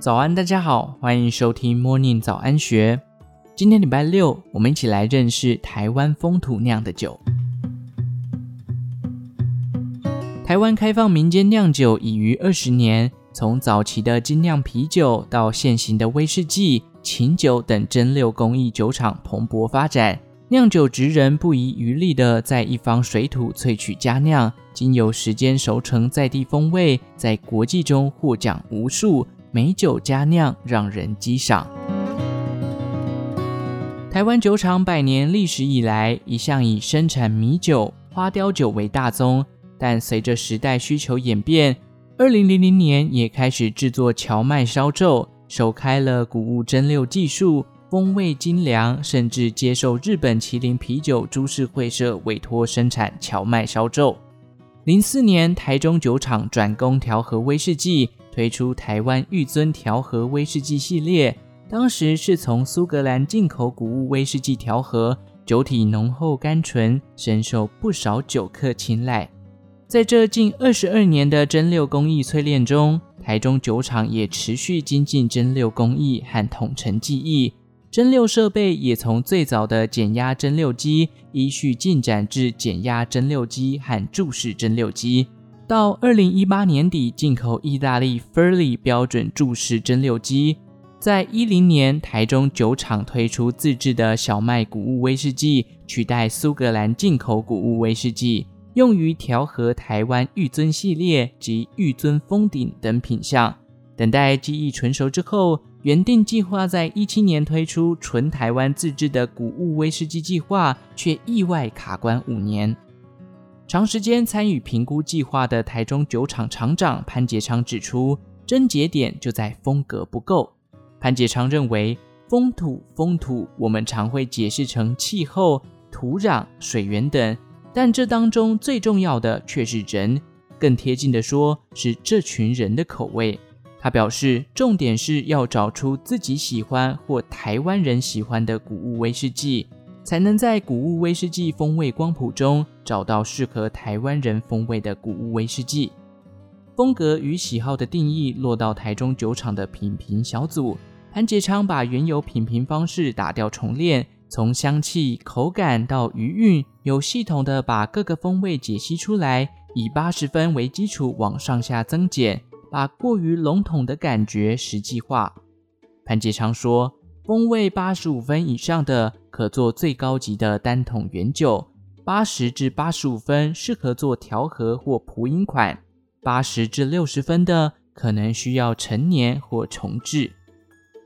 早安，大家好，欢迎收听 Morning 早安学。今天礼拜六，我们一起来认识台湾风土酿的酒。台湾开放民间酿酒已逾二十年，从早期的精酿啤酒到现行的威士忌、琴酒等蒸馏工艺酒厂蓬勃发展。酿酒职人不遗余力地在一方水土萃取佳酿，经由时间熟成在地风味，在国际中获奖无数，美酒佳酿让人激赏。台湾酒厂百年历史以来，一向以生产米酒、花雕酒为大宗，但随着时代需求演变，二零零零年也开始制作蕎麦烧酎，首开了谷物蒸馏技术。风味精良，甚至接受日本麒麟啤酒株式会社委托生产蕎麦烧酎。零四年，台中酒厂转攻调和威士忌，推出台湾玉尊调和威士忌系列。当时是从苏格兰进口谷物威士忌调和，酒体浓厚甘醇，深受不少酒客青睐。在这近二十二年的蒸馏工艺淬炼中，台中酒厂也持续精进蒸馏工艺和统陈技艺。蒸馏设备也从最早的减压蒸馏机依序进展至减压蒸馏机和柱式蒸馏机，到二零一八年底进口意大利 furli 标准柱式蒸馏机。在一零年，台中酒厂推出自制的小麦谷物威士忌，取代苏格兰进口谷物威士忌，用于调和台湾玉尊系列及玉尊封顶等品项。等待技艺纯熟之后。原定计划在一七年推出纯台湾自制的谷物威士忌计划，却意外卡关五年。长时间参与评估计划的台中酒厂厂长潘杰昌指出，症结点就在风格不够。潘杰昌认为，风土风土，我们常会解释成气候、土壤、水源等，但这当中最重要的却是人，更贴近的说，是这群人的口味。他表示，重点是要找出自己喜欢或台湾人喜欢的谷物威士忌，才能在谷物威士忌风味光谱中找到适合台湾人风味的谷物威士忌。风格与喜好的定义落到台中酒厂的品评小组，潘杰昌把原有品评方式打掉重练，从香气、口感到余韵，有系统的把各个风味解析出来，以八十分为基础往上下增减。把过于笼统的感觉实际化。潘杰昌说，风味八十五分以上的可做最高级的单桶原酒，八十至八十五分适合做调和或普饮款，八十至六十分的可能需要陈年或重制。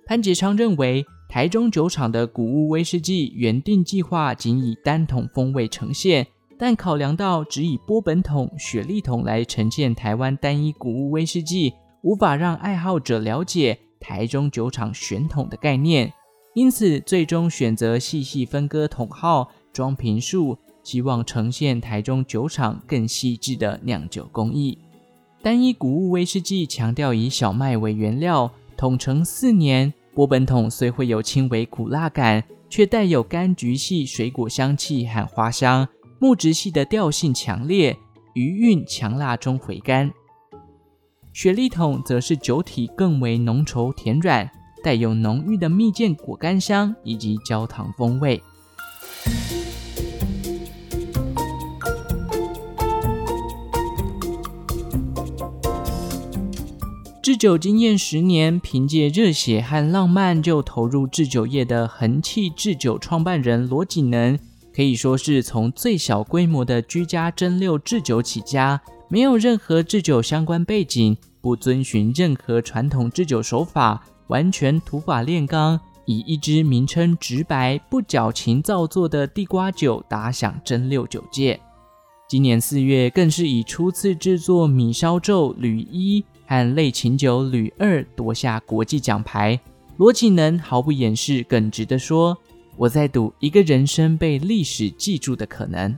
潘杰昌认为，台中酒厂的谷物威士忌原定计划仅以单桶风味呈现。但考量到只以波本桶、雪莉桶来呈现台湾单一谷物威士忌，无法让爱好者了解台中酒厂选桶的概念，因此最终选择细细分割桶号、装瓶数，希望呈现台中酒厂更细致的酿酒工艺。单一谷物威士忌强调以小麦为原料，桶陈四年，波本桶虽会有轻微苦辣感，却带有柑橘系水果香气和花香。木质系的调性强烈，余韵强辣中回甘。雪莉桶则是酒体更为浓稠甜软，带有浓郁的蜜饯果干香以及焦糖风味。制酒经验十年，凭借热血和浪漫就投入制酒业的恒气制酒创办人罗锦能。可以说是从最小规模的居家蒸馏制酒起家，没有任何制酒相关背景，不遵循任何传统制酒手法，完全土法炼钢，以一支名称直白、不矫情造作的地瓜酒打响真六酒界。今年四月，更是以初次制作米烧酎铝一和类琴酒铝二夺下国际奖牌。罗锦能毫不掩饰，耿直地说。我在赌一个人生被历史记住的可能。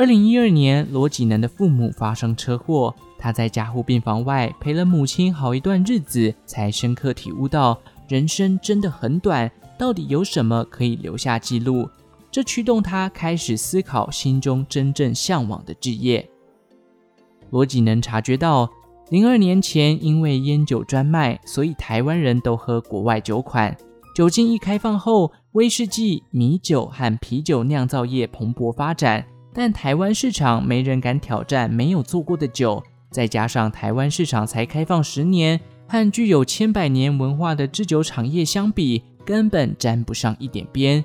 二零一二年，罗锦能的父母发生车祸，他在加护病房外陪了母亲好一段日子，才深刻体悟到人生真的很短，到底有什么可以留下记录？这驱动他开始思考心中真正向往的职业。罗锦能察觉到，零二年前，因为烟酒专卖，所以台湾人都喝国外酒款。酒精一开放后，威士忌、米酒和啤酒酿造业蓬勃发展，但台湾市场没人敢挑战没有做过的酒。再加上台湾市场才开放十年，和具有千百年文化的制酒产业相比，根本沾不上一点边。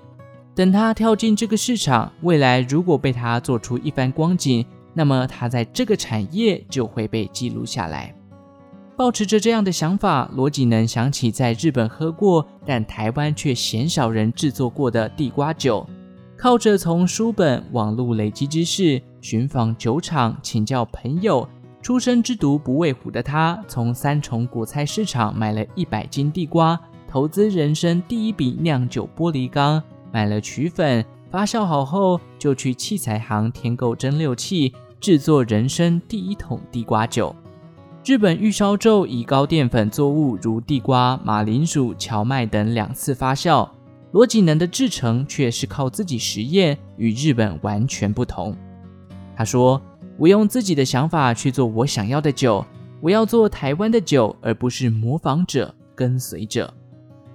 等他跳进这个市场，未来如果被他做出一番光景，那么他在这个产业就会被记录下来。抱持着这样的想法，罗锦能想起在日本喝过，但台湾却鲜少人制作过的地瓜酒。靠着从书本、网络累积知识，寻访酒厂，请教朋友，出生之犊不畏虎的他，从三重果菜市场买了一百斤地瓜，投资人生第一笔酿酒玻璃缸，买了曲粉，发酵好后就去器材行添购蒸馏器，制作人生第一桶地瓜酒。日本御烧酎以高淀粉作物如地瓜、马铃薯、荞麦等两次发酵，罗锦能的制程却是靠自己实验，与日本完全不同。他说：“我用自己的想法去做我想要的酒，我要做台湾的酒，而不是模仿者、跟随者。”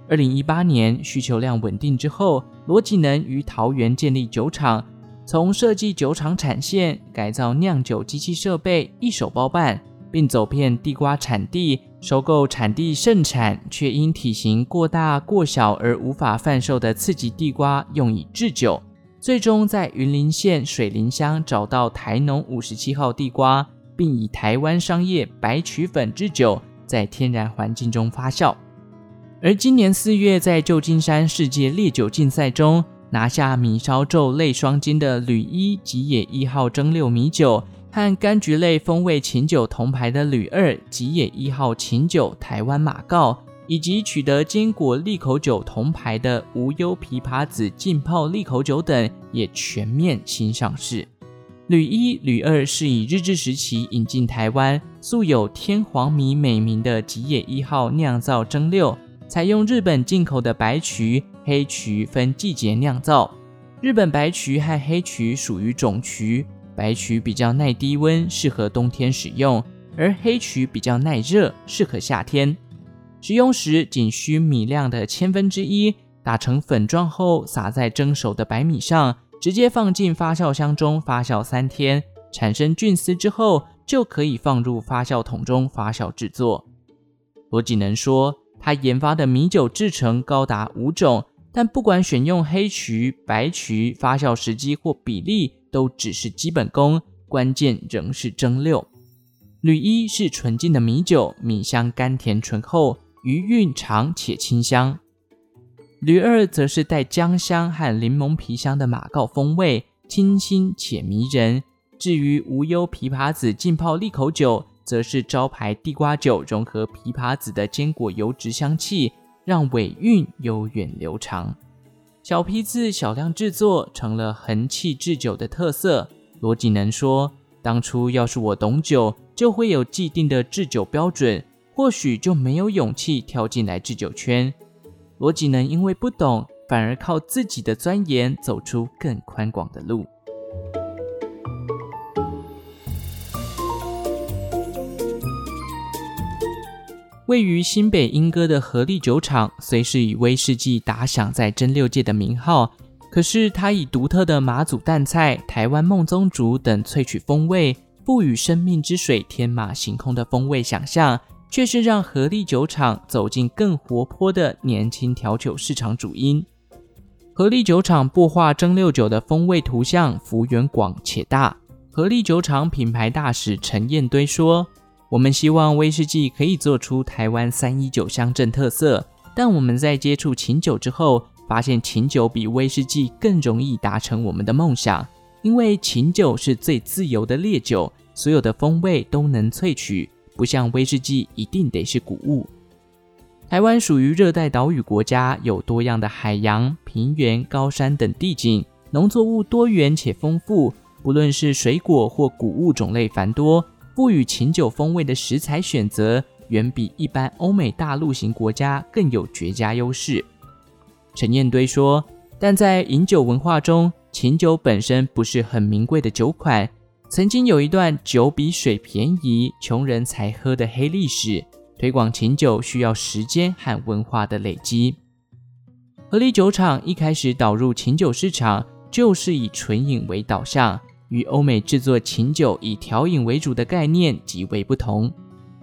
二零一八年需求量稳定之后，罗锦能于桃园建立酒厂，从设计酒厂产线、改造酿酒机器设备，一手包办。并走遍地瓜产地，收购产地盛产却因体型过大过小而无法贩售的次级地瓜，用以制酒。最终在云林县水林乡找到台农五十七号地瓜，并以台湾商业白曲粉制酒，在天然环境中发酵。而今年四月，在旧金山世界烈酒竞赛中拿下米烧酎类双金的旅一吉野一号蒸馏米酒。和柑橘类风味琴酒铜牌的旅二吉野一号琴酒台湾马告，以及取得坚果利口酒铜牌的无忧枇杷子浸泡利口酒等，也全面新上市。旅一、旅二是以日治时期引进台湾，素有天皇米美名的吉野一号酿造蒸馏，采用日本进口的白曲、黑曲分季节酿造。日本白曲和黑曲属于种曲。白曲比较耐低温，适合冬天使用；而黑曲比较耐热，适合夏天。使用时仅需米量的千分之一，打成粉状后撒在蒸熟的白米上，直接放进发酵箱中发酵三天，产生菌丝之后，就可以放入发酵桶中发酵制作。罗锦能说，他研发的米酒制成高达五种，但不管选用黑曲、白曲，发酵时机或比例。都只是基本功，关键仍是蒸馏。吕一是纯净的米酒，米香甘甜醇厚，余韵长且清香。吕二则是带姜香和柠檬皮香的马告风味，清新且迷人。至于无忧枇杷子浸泡利口酒，则是招牌地瓜酒融合枇杷子的坚果油脂香气，让尾韵悠远流长。小批次、小量制作成了恒气制酒的特色。罗锦能说：“当初要是我懂酒，就会有既定的制酒标准，或许就没有勇气跳进来制酒圈。”罗锦能因为不懂，反而靠自己的钻研走出更宽广的路。位于新北莺歌的合力酒厂，虽是以威士忌打响在蒸馏界的名号，可是它以独特的马祖淡菜、台湾孟宗竹等萃取风味，赋予生命之水天马行空的风味想象，却是让合力酒厂走进更活泼的年轻调酒市场主因。合力酒厂擘画蒸馏酒的风味图像，幅员广且大。合力酒厂品牌大使陈彦堆说。我们希望威士忌可以做出台湾三一九乡镇特色，但我们在接触琴酒之后，发现琴酒比威士忌更容易达成我们的梦想，因为琴酒是最自由的烈酒，所有的风味都能萃取，不像威士忌一定得是谷物。台湾属于热带岛屿国家，有多样的海洋、平原、高山等地景，农作物多元且丰富，不论是水果或谷物种类繁多。赋予琴酒风味的食材选择，远比一般欧美大陆型国家更有绝佳优势。陈彦堆说：“但在饮酒文化中，琴酒本身不是很名贵的酒款，曾经有一段酒比水便宜，穷人才喝的黑历史。推广琴酒需要时间和文化的累积。河狸酒厂一开始导入琴酒市场，就是以纯饮为导向，与欧美制作琴酒以调饮为主的概念极为不同。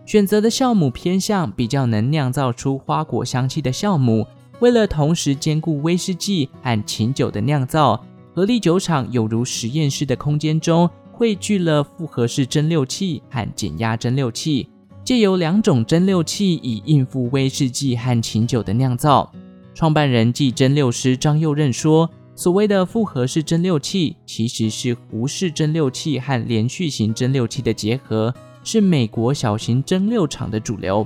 选择的酵母偏向比较能酿造出花果香气的酵母。为了同时兼顾威士忌和琴酒的酿造，合力酒厂有如实验室的空间中。汇聚了复合式蒸馏器和减压蒸馏器，借由两种蒸馏器以应付威士忌和琴酒的酿造。创办人暨蒸馏师张佑任说：“所谓的复合式蒸馏器，其实是壶式蒸馏器和连续型蒸馏器的结合，是美国小型蒸馏厂的主流。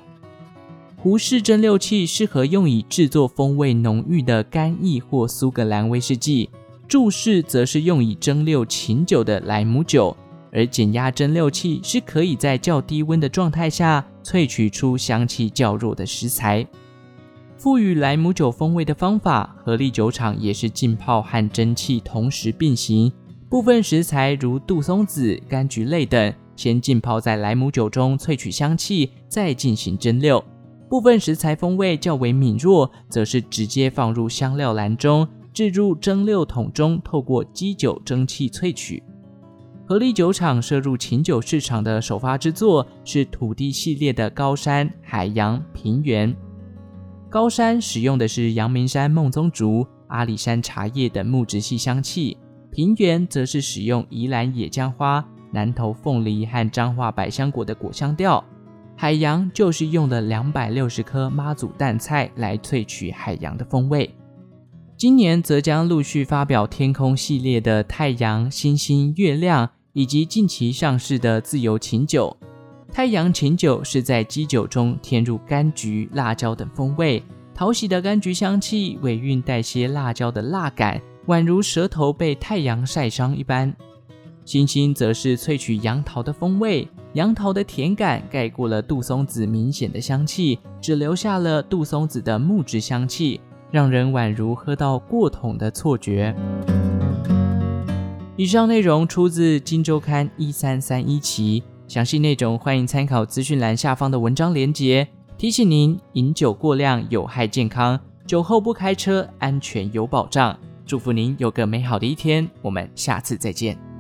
壶式蒸馏器适合用以制作风味浓郁的干邑或苏格兰威士忌。”注释则是用以蒸馏琴酒的莱姆酒，而减压蒸馏器是可以在较低温的状态下萃取出香气较弱的食材。赋予莱姆酒风味的方法，合力酒厂也是浸泡和蒸汽同时并行。部分食材如杜松子、柑橘类等，先浸泡在莱姆酒中萃取香气，再进行蒸馏。部分食材风味较为敏弱，则是直接放入香料篮中。置入蒸馏桶中，透过基酒蒸汽萃取。合力酒厂涉入琴酒市场的首发之作是土地系列的高山、海洋、平原。高山使用的是阳明山孟宗竹、阿里山茶叶等木质系香气，平原则是使用宜兰野姜花、南投凤梨和彰化百香果的果香调。海洋就是用了两百六十颗妈祖淡菜来萃取海洋的风味。今年则将陆续发表天空系列的太阳、星星、月亮，以及近期上市的自由琴酒。太阳琴酒是在基酒中添入柑橘、辣椒等风味，讨喜的柑橘香气，尾韵带些辣椒的辣感，宛如舌头被太阳晒伤一般。星星则是萃取杨桃的风味，杨桃的甜感盖过了杜松子明显的香气，只留下了杜松子的木质香气。让人宛如喝到过桶的错觉。以上内容出自《今周刊》一三三一期，详细内容欢迎参考资讯栏下方的文章连接。提醒您：饮酒过量有害健康，酒后不开车，安全有保障。祝福您有个美好的一天，我们下次再见。